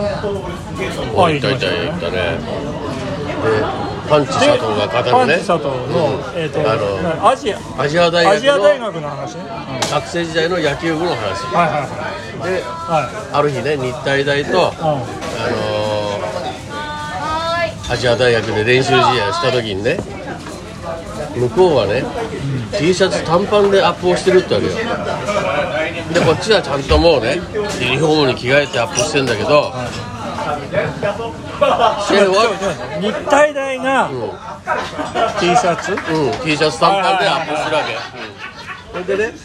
あ行った行った行ったね。でパンチ佐藤が語パるね佐藤の、えっ、とあのなアジアアジア大アジア大学の話？ね、学生時代の野球部の話。である日ね日体大と、あのーアジア大学で練習試合をした時にね向こうはね、T シャツ短パンでアップをしてるってわけよでこっちはちゃんともうねユニフォームに着替えてアップしてんだけど試合終わっ日体大が T シャツ、うん、T シャツ短パンでアップしてるわけ、うん、それでね？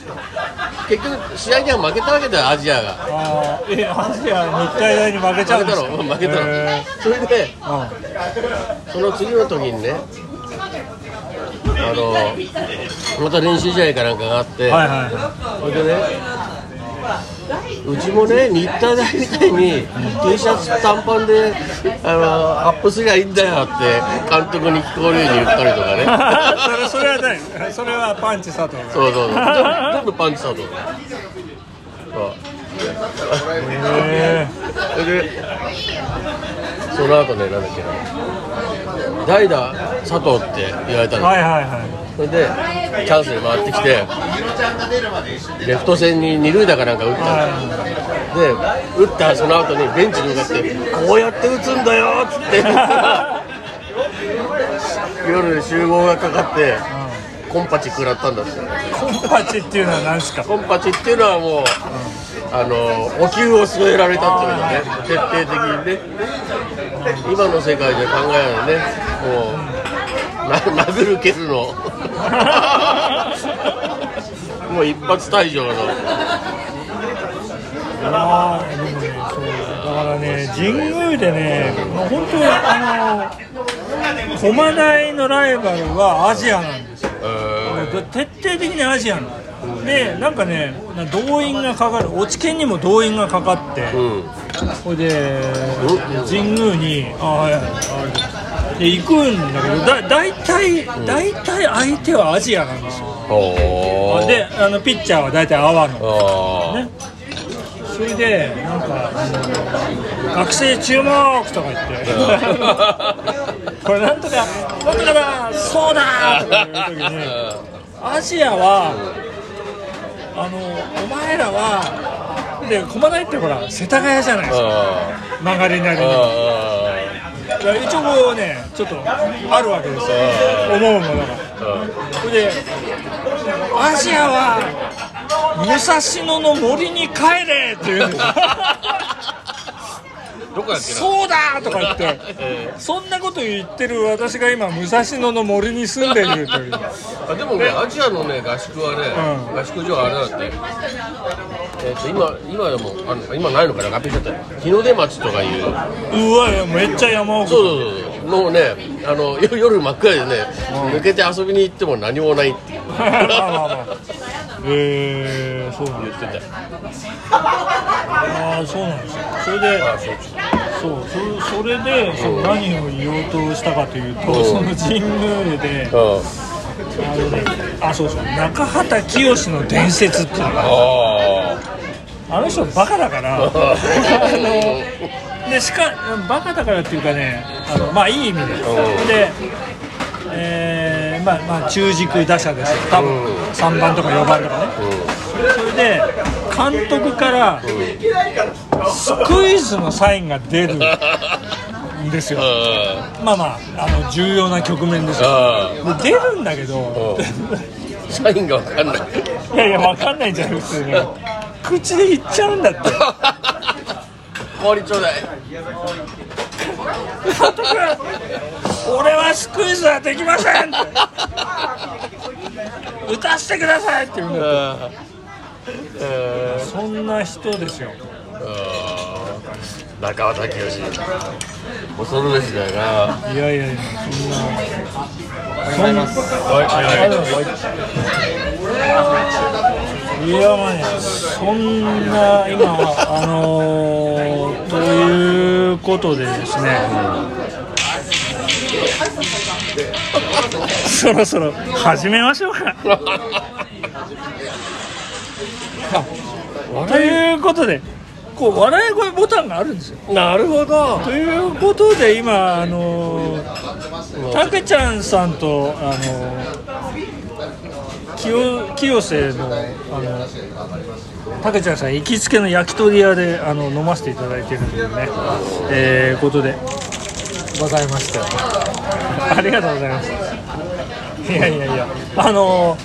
結局試合には負けたわけだよアジアが。あーえアジア日体大に負けちゃうんですか？負けたのうん負けたの、へそれでーその次の時にねあのまた練習試合かなんかがあって、うんはいはい。はそれでねうちもね日体大みたいに T シャツ短パンであのアップすりゃいいんだよって監督に聞こえるように言ったりとかね。いそれそれは何それはパンチ佐藤が。そうそうそう。全全部パンチ佐藤。へそれでその後ねなんだっけな。代打佐藤って言われたの。ーはいはいはいそれでチャンスに回ってきてレフト線に二塁打かなんか打った。ので打ったその後にベンチに向かってこうやって打つんだよっつって。夜集合がかかってコンパチ食らったんだって。コンパチっていうのは何ですか？コンパチっていうのはもう、あのお灸を据えられたっていうのね。徹底的にね。今の世界で考えるとね。もうな殴る蹴るの。もう一発退場のああでもねそうだからね神宮でねもう本当にあの駒大のライバルはアジアなんですよ。え徹底的にアジアなの。でなんかねな動員がかかる。落ち研にも動員がかかって。ーうん。それで神宮にあはいはいはいで行くんだけどだ大体大体相手はアジアなんですよ。であのピッチャーは大体阿波野あね。それでなんか学生注目とか言って。これなんとかなんとかだそうだとか言う時にアジアはあのお前らはで駒大ってほら世田谷じゃないですか。あ曲がりなりにあいや一応こうねちょっとあるわけですよ。思うものが。それでアジアは武蔵野の森に帰れって言うんですよ。どこやっけなそうだとか言って。えそんなこと言ってる私が今武蔵野の森に住んでいるという。ーあでもねアジアのね合宿はね、うん。合宿所はあれだってえっ、と今今でもあんのか今ないのかな合併しちゃったよ。日の出町とかいう。うわめっちゃ山奥。そうそうそうのねあの夜夜真っ暗でね、抜けて遊びに行っても何もない。っていうまあまあまあえー、そうなんです言ってたよ。ああそうなんですよそれであそう。そうそそれでそう何を言おうとしたかというと、うん。その神宮でそうあのねあそうそう中畑清の伝説っていうのがああの人バカだから。あのあでしかバカだからっていうかねあのまあいい意味で。ん。で、えーまあまあ中軸打者ですよ。多分うん。3番とか4番とかね。それで監督からスクイズのサインが出る。ん ですよ。あまあまああの重要な局面ですよ。あで出るんだけど。サインが分かんない。いやいやわかんないじゃん普通に。口で言っちゃうんだって。氷ちょうだい。俺はスクイズはできません。打たせてくださいって言うんだって。そんな人ですよ中畑清恐るべしだよないやいやいやそんな。そんはい。はいはいいやまあねそんな今あのー、ということでですね、そろそろ始めましょうか。ということでこう笑い声ボタンがあるんですよ。なるほど。ということで今あのたけちゃんさんとあの清清瀬のあのたけちゃんさん行きつけの焼き鳥屋であの飲ませていただいてるというね。えー、ことでございましたありがとうございます。いやいやいや。あの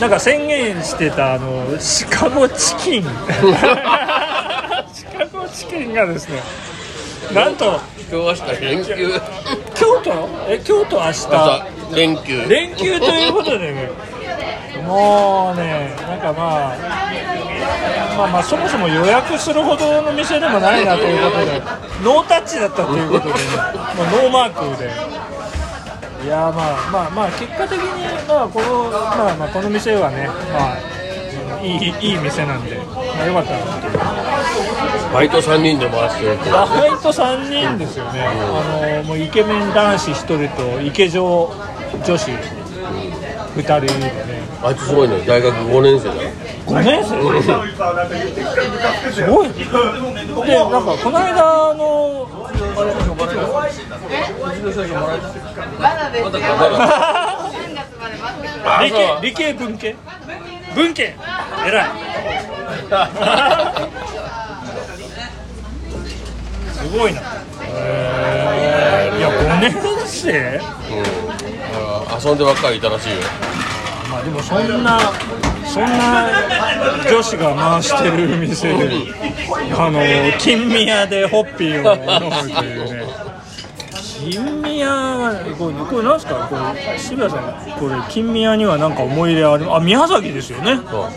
なんか宣言してたあのシカゴチキン シカゴチキンがですねなんと今日明日連休。京都え京都明日？朝連休。連休ということでね。もうねなんかまあまあまあそもそも予約するほどの店でもないなということでノータッチだったということでね。もうノーマークで。いやまあまあまあ結果的にまあこのまあまあこの店はねまあいいいい店なんで、まあ、よかったなっていうバイト3人で回してバイト3人ですよね、あのもうイケメン男子1人とイケ女女子。2人でね。あいつすごいね。大学5年生だ。5年生？すごい。ねでなんかこの間あの理系理系文系？文系。偉い すごいな。へー。いや5年生あ遊んでばっかりいたらしいよ。まあでもそんなそんな女子が回してる店であの金宮でホッピーを飲むというね。金宮がこれこれなんですか？これ渋谷さんこれ金宮には何か思い入れあるあ宮崎ですよね。そう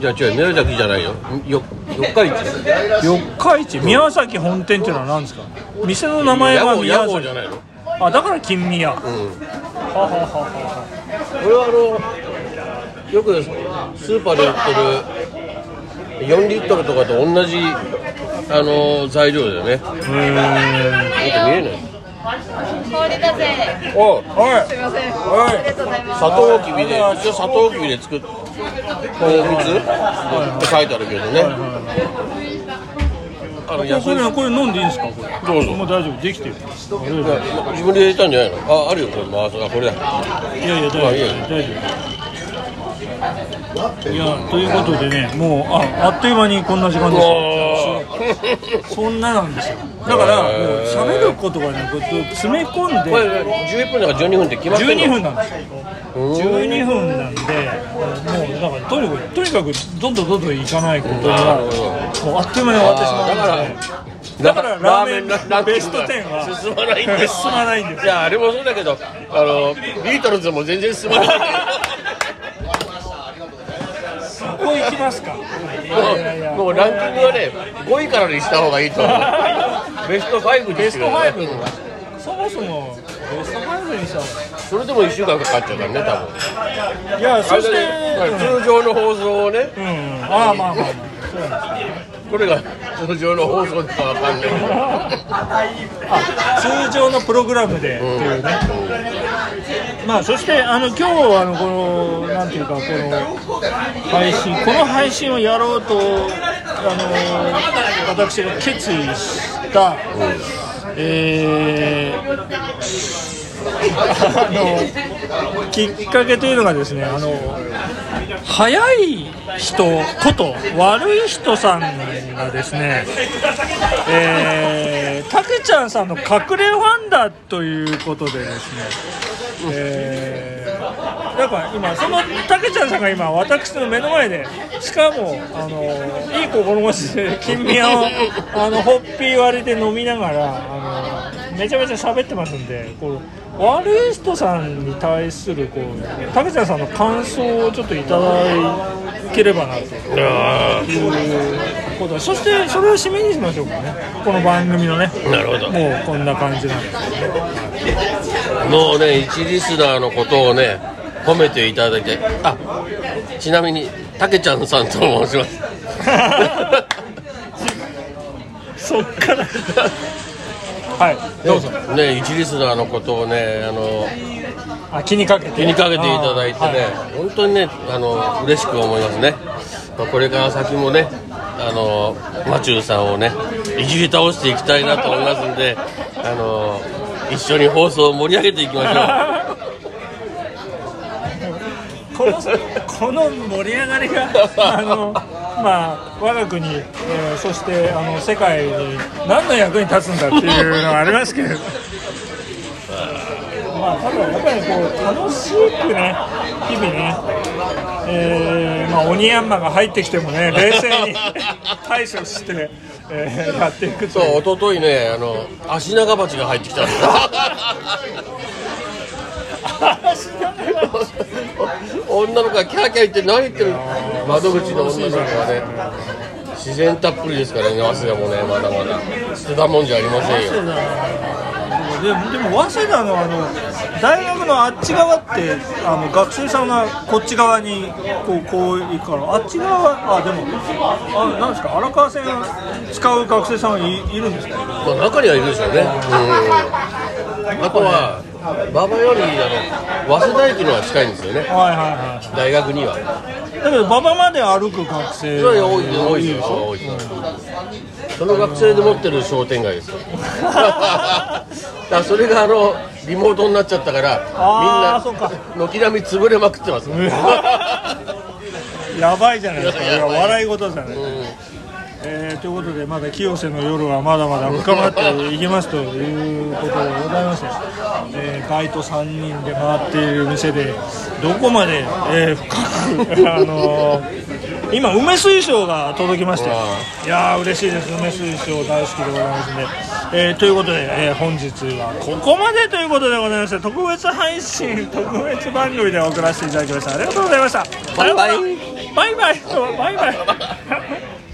じゃあ違う宮崎じゃないよ。よ四日市。四日市？宮崎本店っていうのは何ですか？店の名前が宮崎。じゃないの。あだから金宮、はうん。ははは俺は。あのよくスーパーで売ってる4リットルとかと同じあの材料だよね。よく見えない氷だぜ。おはい。すみません。はい。ありがとうございます。砂糖きびで一応砂糖きびで作っこの3つって書いてあるけどね。あの安いこれこれ飲んでいいんですか？これ。どうぞ。もう大丈夫。できてる。自分で入れたんじゃないの？ああるよ。これ回す。あこれだいやいや大丈夫あいいよ。大丈夫。いやということでねもうああっという間にこんな時間ですそんななんですよ。だからもう喋ることがねこう詰め込んこれで11分だから12分って決まってんの？12分なんですよ。12分なんでもうだからとにかくとにかくどんどんどんどんいかないことにはもうあっという間に終わってしまうのでだからラーメンランベスト10は進まないんです。進まないんですいやあれもそうだけどあのビートルズも全然進まない。そこ行きますか。もうランキングはね5位からにした方がいいと思う。ベスト5にベスト5うんそもそも。ベスト5にした方それでも1週間かかっちゃうからね多分がいやそして通常の放送をね。うん。ああまあまあまあ。そうなんです。これが通常の放送かわかんない。あ通常のプログラムでっていうね、まあそしてあの今日あのこのなんていうかこの配信この配信をやろうとあの私が決意した、えーあのきっかけというのがですねあの早い人こと悪い人さんがですねえー、たけちゃんさんの隠れファンだということでですね、えー、なんか今そのたけちゃんさんが今私の目の前でしかもあのいい心持ちで金宮をあのホッピー割りで飲みながらあのめちゃめちゃ喋ってますんでこう悪い人さんに対するこうたけちゃんさんの感想をちょっといただければなと。いうことそしてそれを締めにしましょうかねこの番組のねなるほどもうこんな感じなんですもうね一リスナーのことをね褒めていただいてあちなみにたけちゃんさんと申します。そっから。はい。どうぞ。ね一リスナーのことをねあのあ気にかけて。気にかけていただいてね、はい。本当にねあの嬉しく思いますね、まあ、これから先もねああのマチューさんをねいじり倒していきたいなと思いますんであの一緒に放送を盛り上げていきましょこのこの盛り上がりがあのまあ我が国、えーそしてあの世界に何の役に立つんだっていうのはありますけど。まあただやっぱりこう楽しくね日々ね、えーまあ、鬼ヤンマが入ってきてもね冷静に対処して、えーやっていくとそう一昨日ねあの足長鉢が入ってきたんです。よ 女の子がキャーキャー言って何言ってる窓口の女の子がね自然たっぷりですからね早稲田もねまだまだ。捨てたもんじゃありませんよでもでも早稲田のあの大学のあっち側ってあの学生さんがこっち側にこうこう行くからあっち側あでもあなんですか荒川線使う学生さんはいいるんですか？まあ中にはいるでしょうね。うん。あとは馬場よりあの早稲田駅の方が近いんですよね。はいはいは大学には。いだけど馬場まで歩く学生そ多いです多いですよ多いですその学生で持ってる商店街ですよ だそれがあのリモートになっちゃったからみんな軒並み潰れまくってます。やばいじゃないですか。笑い事じゃない、えーということでまだ清瀬の夜はまだまだ深まっていきますということでございまして、えーバイト3人で回っている店でどこまで、えー深くあのー今梅水晶が届きましていやー嬉しいです。梅水晶大好きでございますんで、えーということで、えー本日はここまでということでございまして特別配信特別番組で送らせていただきました。ありがとうございました。バイバイ。バイバイ。バイバイ